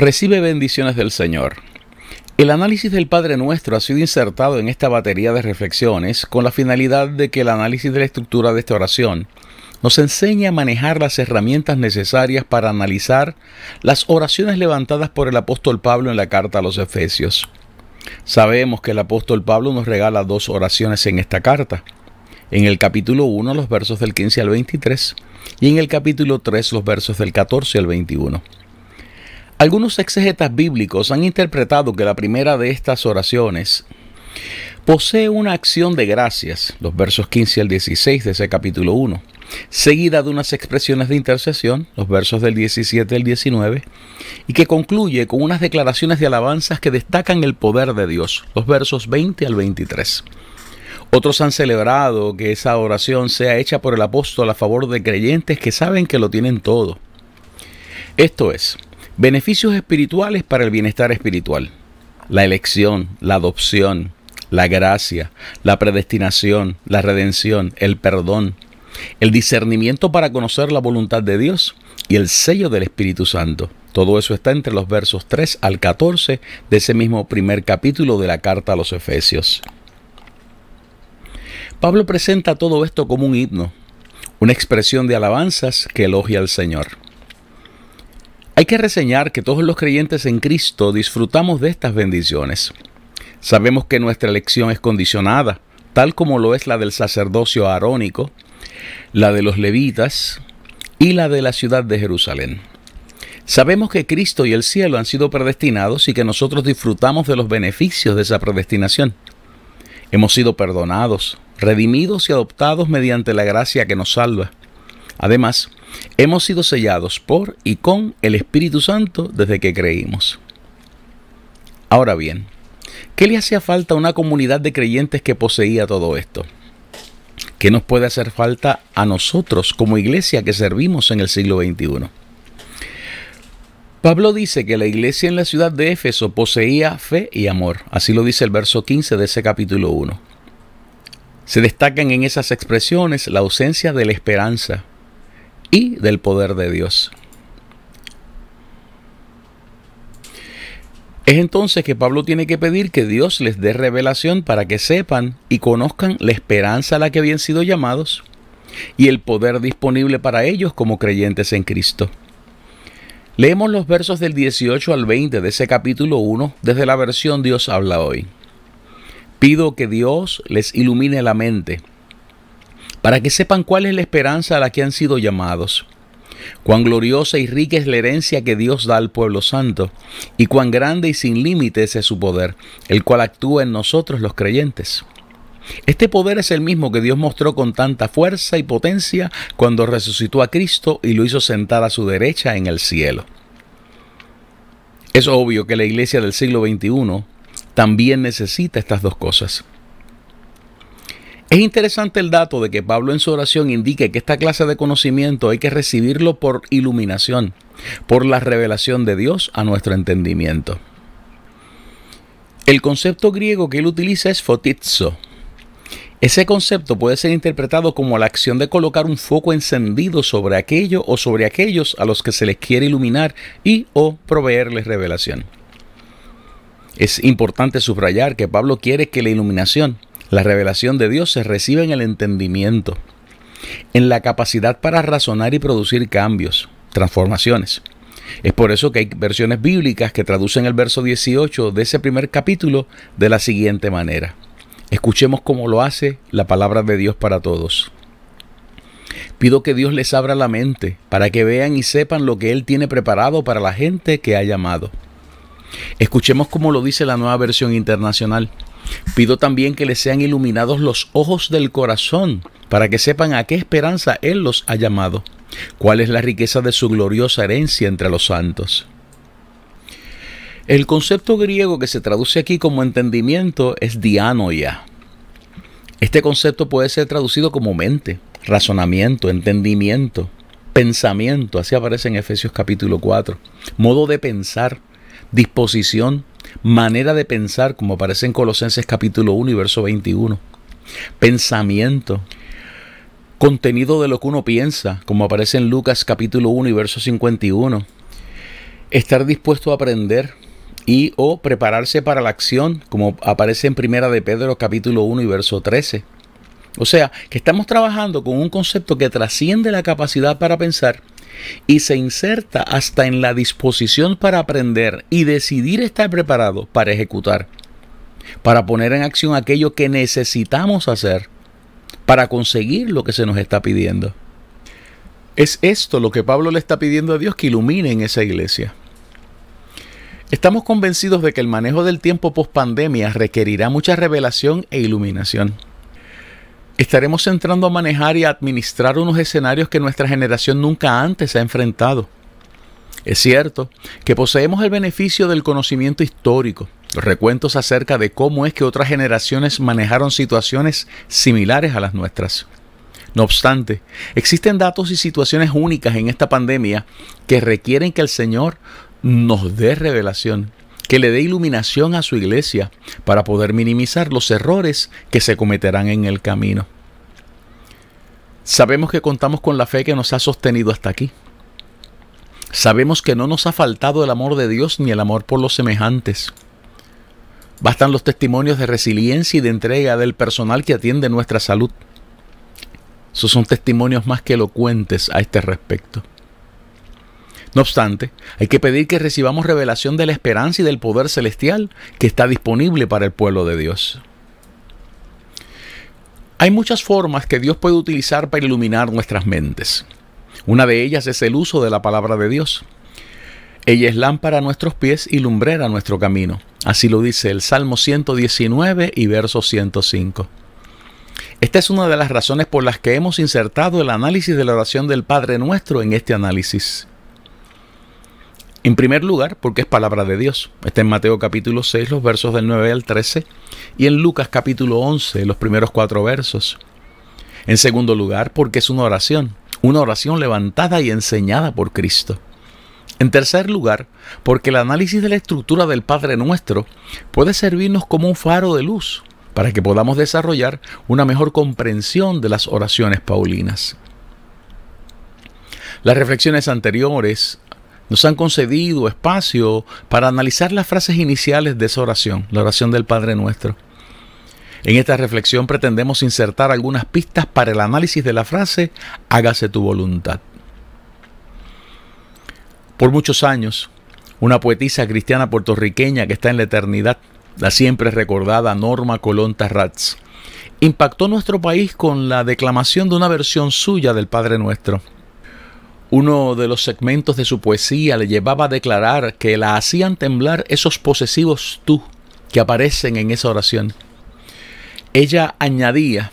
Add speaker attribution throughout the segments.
Speaker 1: Recibe bendiciones del Señor. El análisis del Padre Nuestro ha sido insertado en esta batería de reflexiones con la finalidad de que el análisis de la estructura de esta oración nos enseñe a manejar las herramientas necesarias para analizar las oraciones levantadas por el apóstol Pablo en la carta a los Efesios. Sabemos que el apóstol Pablo nos regala dos oraciones en esta carta. En el capítulo 1 los versos del 15 al 23 y en el capítulo 3 los versos del 14 al 21. Algunos exegetas bíblicos han interpretado que la primera de estas oraciones posee una acción de gracias, los versos 15 al 16 de ese capítulo 1, seguida de unas expresiones de intercesión, los versos del 17 al 19, y que concluye con unas declaraciones de alabanzas que destacan el poder de Dios, los versos 20 al 23. Otros han celebrado que esa oración sea hecha por el apóstol a favor de creyentes que saben que lo tienen todo. Esto es, Beneficios espirituales para el bienestar espiritual. La elección, la adopción, la gracia, la predestinación, la redención, el perdón, el discernimiento para conocer la voluntad de Dios y el sello del Espíritu Santo. Todo eso está entre los versos 3 al 14 de ese mismo primer capítulo de la carta a los Efesios. Pablo presenta todo esto como un himno, una expresión de alabanzas que elogia al Señor. Hay que reseñar que todos los creyentes en Cristo disfrutamos de estas bendiciones. Sabemos que nuestra elección es condicionada, tal como lo es la del sacerdocio arónico, la de los levitas y la de la ciudad de Jerusalén. Sabemos que Cristo y el cielo han sido predestinados y que nosotros disfrutamos de los beneficios de esa predestinación. Hemos sido perdonados, redimidos y adoptados mediante la gracia que nos salva. Además, Hemos sido sellados por y con el Espíritu Santo desde que creímos. Ahora bien, ¿qué le hacía falta a una comunidad de creyentes que poseía todo esto? ¿Qué nos puede hacer falta a nosotros como iglesia que servimos en el siglo XXI? Pablo dice que la iglesia en la ciudad de Éfeso poseía fe y amor. Así lo dice el verso 15 de ese capítulo 1. Se destacan en esas expresiones la ausencia de la esperanza, y del poder de Dios. Es entonces que Pablo tiene que pedir que Dios les dé revelación para que sepan y conozcan la esperanza a la que habían sido llamados y el poder disponible para ellos como creyentes en Cristo. Leemos los versos del 18 al 20 de ese capítulo 1 desde la versión Dios habla hoy. Pido que Dios les ilumine la mente para que sepan cuál es la esperanza a la que han sido llamados, cuán gloriosa y rica es la herencia que Dios da al pueblo santo, y cuán grande y sin límites es su poder, el cual actúa en nosotros los creyentes. Este poder es el mismo que Dios mostró con tanta fuerza y potencia cuando resucitó a Cristo y lo hizo sentar a su derecha en el cielo. Es obvio que la iglesia del siglo XXI también necesita estas dos cosas. Es interesante el dato de que Pablo en su oración indique que esta clase de conocimiento hay que recibirlo por iluminación, por la revelación de Dios a nuestro entendimiento. El concepto griego que él utiliza es fotizo. Ese concepto puede ser interpretado como la acción de colocar un foco encendido sobre aquello o sobre aquellos a los que se les quiere iluminar y o proveerles revelación. Es importante subrayar que Pablo quiere que la iluminación la revelación de Dios se recibe en el entendimiento, en la capacidad para razonar y producir cambios, transformaciones. Es por eso que hay versiones bíblicas que traducen el verso 18 de ese primer capítulo de la siguiente manera. Escuchemos cómo lo hace la palabra de Dios para todos. Pido que Dios les abra la mente para que vean y sepan lo que Él tiene preparado para la gente que ha llamado. Escuchemos como lo dice la nueva versión internacional. Pido también que les sean iluminados los ojos del corazón para que sepan a qué esperanza Él los ha llamado, cuál es la riqueza de su gloriosa herencia entre los santos. El concepto griego que se traduce aquí como entendimiento es dianoia. Este concepto puede ser traducido como mente, razonamiento, entendimiento, pensamiento, así aparece en Efesios capítulo 4, modo de pensar, disposición, manera de pensar, como aparece en Colosenses capítulo 1 y verso 21, pensamiento, contenido de lo que uno piensa, como aparece en Lucas capítulo 1 y verso 51, estar dispuesto a aprender y o prepararse para la acción, como aparece en Primera de Pedro capítulo 1 y verso 13 o sea, que estamos trabajando con un concepto que trasciende la capacidad para pensar y se inserta hasta en la disposición para aprender y decidir estar preparado para ejecutar, para poner en acción aquello que necesitamos hacer para conseguir lo que se nos está pidiendo. Es esto lo que Pablo le está pidiendo a Dios que ilumine en esa iglesia. Estamos convencidos de que el manejo del tiempo post pandemia requerirá mucha revelación e iluminación estaremos entrando a manejar y a administrar unos escenarios que nuestra generación nunca antes ha enfrentado. Es cierto que poseemos el beneficio del conocimiento histórico, los recuentos acerca de cómo es que otras generaciones manejaron situaciones similares a las nuestras. No obstante, existen datos y situaciones únicas en esta pandemia que requieren que el Señor nos dé revelación que le dé iluminación a su iglesia para poder minimizar los errores que se cometerán en el camino. Sabemos que contamos con la fe que nos ha sostenido hasta aquí. Sabemos que no nos ha faltado el amor de Dios ni el amor por los semejantes. Bastan los testimonios de resiliencia y de entrega del personal que atiende nuestra salud. Esos son testimonios más que elocuentes a este respecto. No obstante, hay que pedir que recibamos revelación de la esperanza y del poder celestial que está disponible para el pueblo de Dios. Hay muchas formas que Dios puede utilizar para iluminar nuestras mentes. Una de ellas es el uso de la palabra de Dios. Ella es lámpara a nuestros pies y lumbrera a nuestro camino. Así lo dice el Salmo 119 y verso 105. Esta es una de las razones por las que hemos insertado el análisis de la oración del Padre Nuestro en este análisis. En primer lugar, porque es palabra de Dios. Está en Mateo capítulo 6, los versos del 9 al 13, y en Lucas capítulo 11, los primeros cuatro versos. En segundo lugar, porque es una oración, una oración levantada y enseñada por Cristo. En tercer lugar, porque el análisis de la estructura del Padre Nuestro puede servirnos como un faro de luz para que podamos desarrollar una mejor comprensión de las oraciones paulinas. Las reflexiones anteriores nos han concedido espacio para analizar las frases iniciales de esa oración, la oración del Padre Nuestro. En esta reflexión pretendemos insertar algunas pistas para el análisis de la frase hágase tu voluntad. Por muchos años, una poetisa cristiana puertorriqueña que está en la eternidad, la siempre recordada Norma Colón Tarratz, impactó nuestro país con la declamación de una versión suya del Padre Nuestro. Uno de los segmentos de su poesía le llevaba a declarar que la hacían temblar esos posesivos tú que aparecen en esa oración. Ella añadía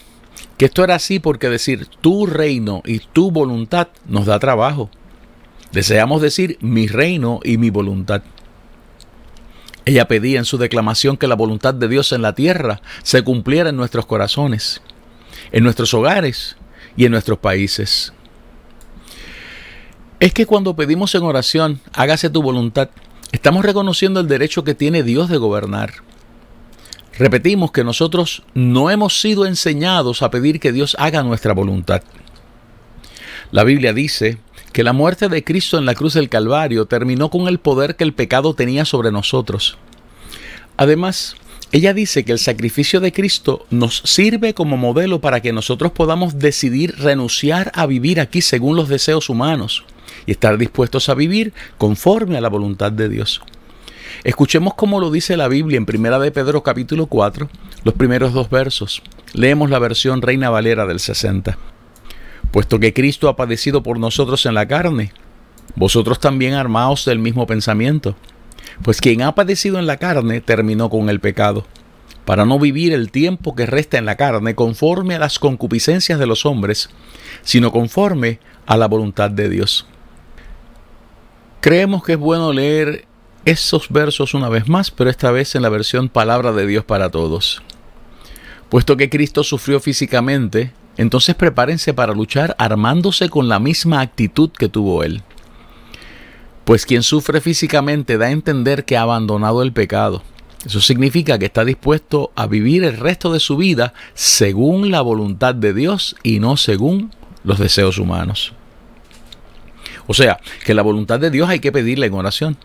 Speaker 1: que esto era así porque decir tu reino y tu voluntad nos da trabajo. Deseamos decir mi reino y mi voluntad. Ella pedía en su declamación que la voluntad de Dios en la tierra se cumpliera en nuestros corazones, en nuestros hogares y en nuestros países. Es que cuando pedimos en oración, hágase tu voluntad, estamos reconociendo el derecho que tiene Dios de gobernar. Repetimos que nosotros no hemos sido enseñados a pedir que Dios haga nuestra voluntad. La Biblia dice que la muerte de Cristo en la cruz del Calvario terminó con el poder que el pecado tenía sobre nosotros. Además, ella dice que el sacrificio de Cristo nos sirve como modelo para que nosotros podamos decidir renunciar a vivir aquí según los deseos humanos y estar dispuestos a vivir conforme a la voluntad de Dios. Escuchemos cómo lo dice la Biblia en Primera de Pedro capítulo 4, los primeros dos versos. Leemos la versión Reina Valera del 60. puesto que Cristo ha padecido por nosotros en la carne, vosotros también armaos del mismo pensamiento. Pues quien ha padecido en la carne terminó con el pecado, para no vivir el tiempo que resta en la carne conforme a las concupiscencias de los hombres, sino conforme a la voluntad de Dios. Creemos que es bueno leer esos versos una vez más, pero esta vez en la versión Palabra de Dios para Todos. Puesto que Cristo sufrió físicamente, entonces prepárense para luchar armándose con la misma actitud que tuvo Él. Pues quien sufre físicamente da a entender que ha abandonado el pecado. Eso significa que está dispuesto a vivir el resto de su vida según la voluntad de Dios y no según los deseos humanos. O sea, que la voluntad de Dios hay que pedirla en oración,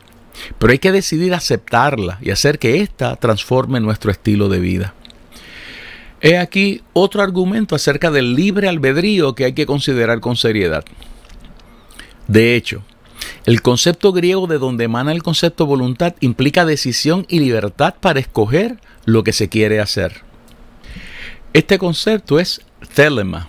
Speaker 1: pero hay que decidir aceptarla y hacer que ésta transforme nuestro estilo de vida. He aquí otro argumento acerca del libre albedrío que hay que considerar con seriedad. De hecho, el concepto griego de donde emana el concepto voluntad implica decisión y libertad para escoger lo que se quiere hacer. Este concepto es telema,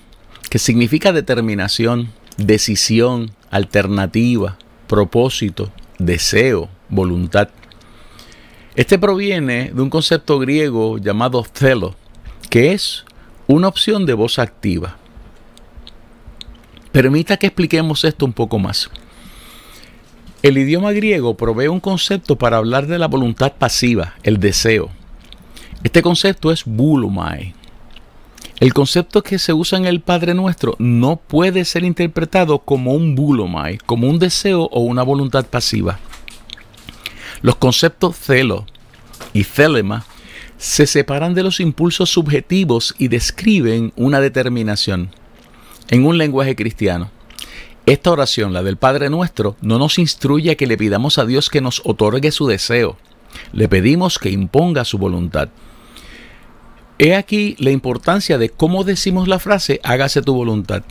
Speaker 1: que significa determinación, decisión, alternativa, propósito, deseo, voluntad. Este proviene de un concepto griego llamado thelo, que es una opción de voz activa. Permita que expliquemos esto un poco más. El idioma griego provee un concepto para hablar de la voluntad pasiva, el deseo. Este concepto es bulumai. El concepto que se usa en el Padre Nuestro no puede ser interpretado como un bulumai, como un deseo o una voluntad pasiva. Los conceptos celo y celema se separan de los impulsos subjetivos y describen una determinación en un lenguaje cristiano. Esta oración, la del Padre nuestro, no nos instruye a que le pidamos a Dios que nos otorgue su deseo. Le pedimos que imponga su voluntad. He aquí la importancia de cómo decimos la frase hágase tu voluntad.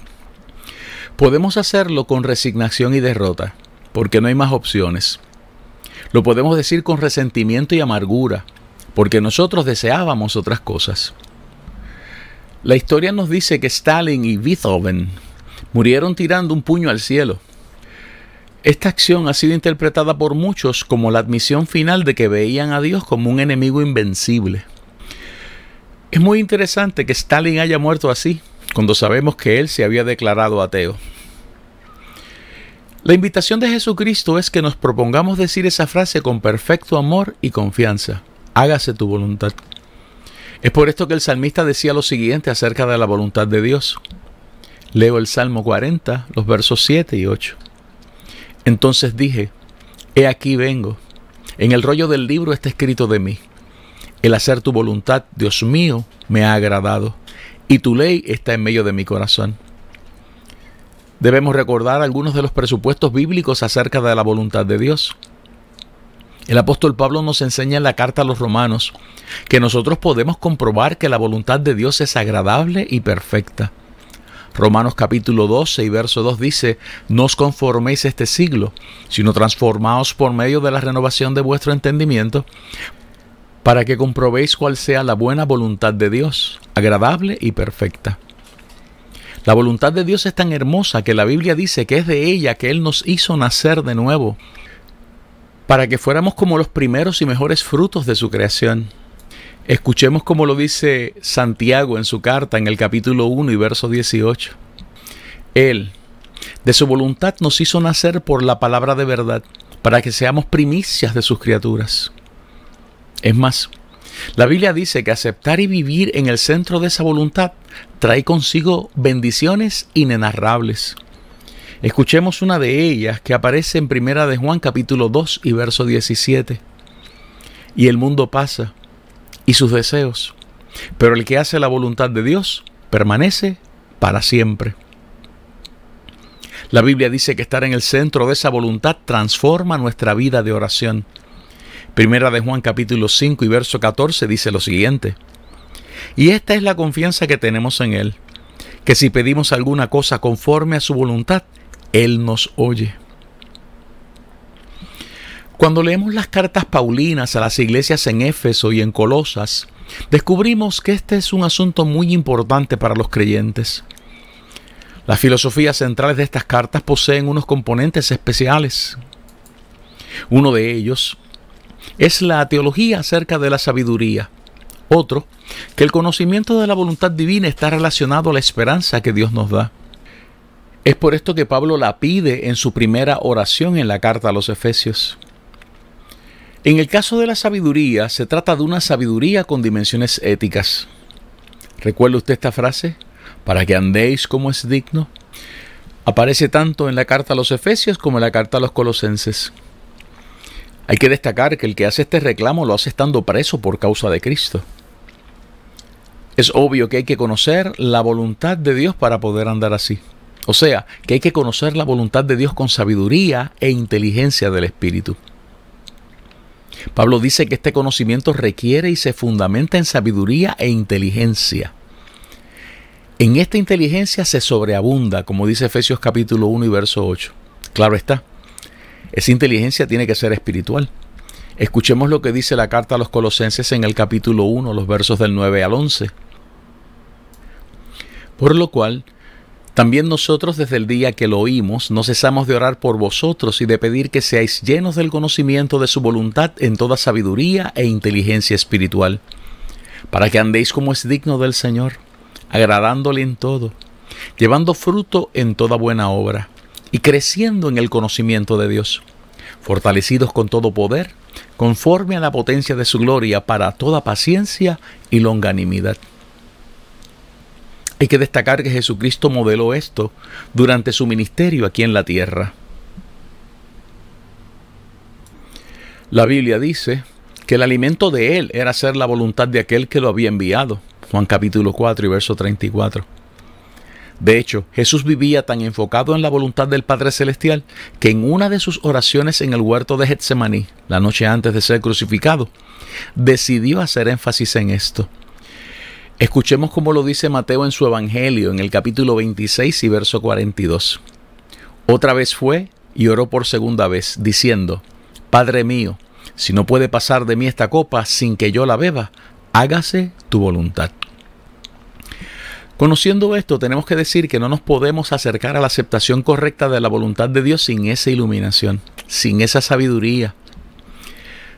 Speaker 1: Podemos hacerlo con resignación y derrota, porque no hay más opciones. Lo podemos decir con resentimiento y amargura, porque nosotros deseábamos otras cosas. La historia nos dice que Stalin y Beethoven murieron tirando un puño al cielo. Esta acción ha sido interpretada por muchos como la admisión final de que veían a Dios como un enemigo invencible. Es muy interesante que Stalin haya muerto así, cuando sabemos que él se había declarado ateo. La invitación de Jesucristo es que nos propongamos decir esa frase con perfecto amor y confianza. Hágase tu voluntad. Es por esto que el salmista decía lo siguiente acerca de la voluntad de Dios. Leo el Salmo 40, los versos 7 y 8. Entonces dije, He aquí vengo. En el rollo del libro está escrito de mí. El hacer tu voluntad, Dios mío, me ha agradado, y tu ley está en medio de mi corazón. Debemos recordar algunos de los presupuestos bíblicos acerca de la voluntad de Dios. El apóstol Pablo nos enseña en la carta a los romanos que nosotros podemos comprobar que la voluntad de Dios es agradable y perfecta. Romanos capítulo 12 y verso 2 dice, no os conforméis este siglo, sino transformaos por medio de la renovación de vuestro entendimiento, para que comprobéis cuál sea la buena voluntad de Dios, agradable y perfecta. La voluntad de Dios es tan hermosa que la Biblia dice que es de ella que Él nos hizo nacer de nuevo, para que fuéramos como los primeros y mejores frutos de su creación. Escuchemos como lo dice Santiago en su carta en el capítulo 1 y verso 18. Él, de su voluntad, nos hizo nacer por la palabra de verdad, para que seamos primicias de sus criaturas. Es más, la Biblia dice que aceptar y vivir en el centro de esa voluntad trae consigo bendiciones inenarrables. Escuchemos una de ellas que aparece en Primera de Juan capítulo 2 y verso 17. Y el mundo pasa y sus deseos. Pero el que hace la voluntad de Dios permanece para siempre. La Biblia dice que estar en el centro de esa voluntad transforma nuestra vida de oración. Primera de Juan capítulo 5 y verso 14 dice lo siguiente. Y esta es la confianza que tenemos en Él, que si pedimos alguna cosa conforme a su voluntad, Él nos oye. Cuando leemos las cartas paulinas a las iglesias en Éfeso y en Colosas, descubrimos que este es un asunto muy importante para los creyentes. Las filosofías centrales de estas cartas poseen unos componentes especiales. Uno de ellos es la teología acerca de la sabiduría. Otro, que el conocimiento de la voluntad divina está relacionado a la esperanza que Dios nos da. Es por esto que Pablo la pide en su primera oración en la carta a los Efesios. En el caso de la sabiduría, se trata de una sabiduría con dimensiones éticas. ¿Recuerda usted esta frase? Para que andéis como es digno. Aparece tanto en la carta a los Efesios como en la carta a los Colosenses. Hay que destacar que el que hace este reclamo lo hace estando preso por causa de Cristo. Es obvio que hay que conocer la voluntad de Dios para poder andar así. O sea, que hay que conocer la voluntad de Dios con sabiduría e inteligencia del Espíritu. Pablo dice que este conocimiento requiere y se fundamenta en sabiduría e inteligencia. En esta inteligencia se sobreabunda, como dice Efesios capítulo 1 y verso 8. Claro está, esa inteligencia tiene que ser espiritual. Escuchemos lo que dice la carta a los colosenses en el capítulo 1, los versos del 9 al 11. Por lo cual, también nosotros desde el día que lo oímos no cesamos de orar por vosotros y de pedir que seáis llenos del conocimiento de su voluntad en toda sabiduría e inteligencia espiritual, para que andéis como es digno del Señor, agradándole en todo, llevando fruto en toda buena obra y creciendo en el conocimiento de Dios, fortalecidos con todo poder, conforme a la potencia de su gloria para toda paciencia y longanimidad. Hay que destacar que Jesucristo modeló esto durante su ministerio aquí en la tierra. La Biblia dice que el alimento de Él era hacer la voluntad de aquel que lo había enviado. Juan capítulo 4 y verso 34. De hecho, Jesús vivía tan enfocado en la voluntad del Padre Celestial que en una de sus oraciones en el huerto de Getsemaní, la noche antes de ser crucificado, decidió hacer énfasis en esto. Escuchemos cómo lo dice Mateo en su Evangelio, en el capítulo 26 y verso 42. Otra vez fue y oró por segunda vez, diciendo, Padre mío, si no puede pasar de mí esta copa sin que yo la beba, hágase tu voluntad. Conociendo esto, tenemos que decir que no nos podemos acercar a la aceptación correcta de la voluntad de Dios sin esa iluminación, sin esa sabiduría,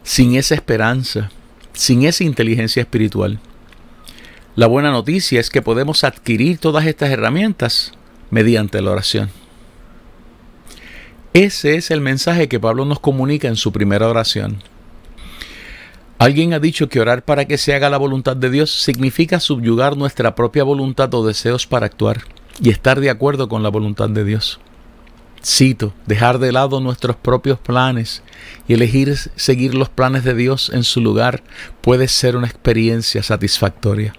Speaker 1: sin esa esperanza, sin esa inteligencia espiritual. La buena noticia es que podemos adquirir todas estas herramientas mediante la oración. Ese es el mensaje que Pablo nos comunica en su primera oración. Alguien ha dicho que orar para que se haga la voluntad de Dios significa subyugar nuestra propia voluntad o deseos para actuar y estar de acuerdo con la voluntad de Dios. Cito, dejar de lado nuestros propios planes y elegir seguir los planes de Dios en su lugar puede ser una experiencia satisfactoria.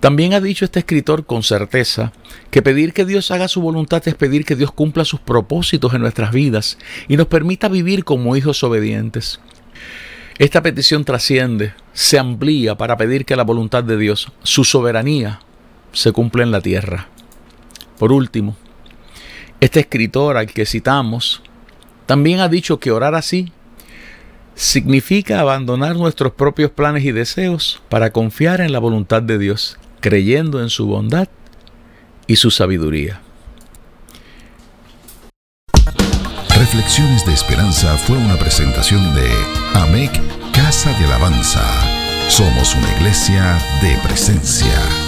Speaker 1: También ha dicho este escritor con certeza que pedir que Dios haga su voluntad es pedir que Dios cumpla sus propósitos en nuestras vidas y nos permita vivir como hijos obedientes. Esta petición trasciende, se amplía para pedir que la voluntad de Dios, su soberanía, se cumpla en la tierra. Por último, este escritor al que citamos también ha dicho que orar así significa abandonar nuestros propios planes y deseos para confiar en la voluntad de Dios, creyendo en su bondad y su sabiduría.
Speaker 2: Reflexiones de Esperanza fue una presentación de AMEC Casa de Alabanza. Somos una iglesia de presencia.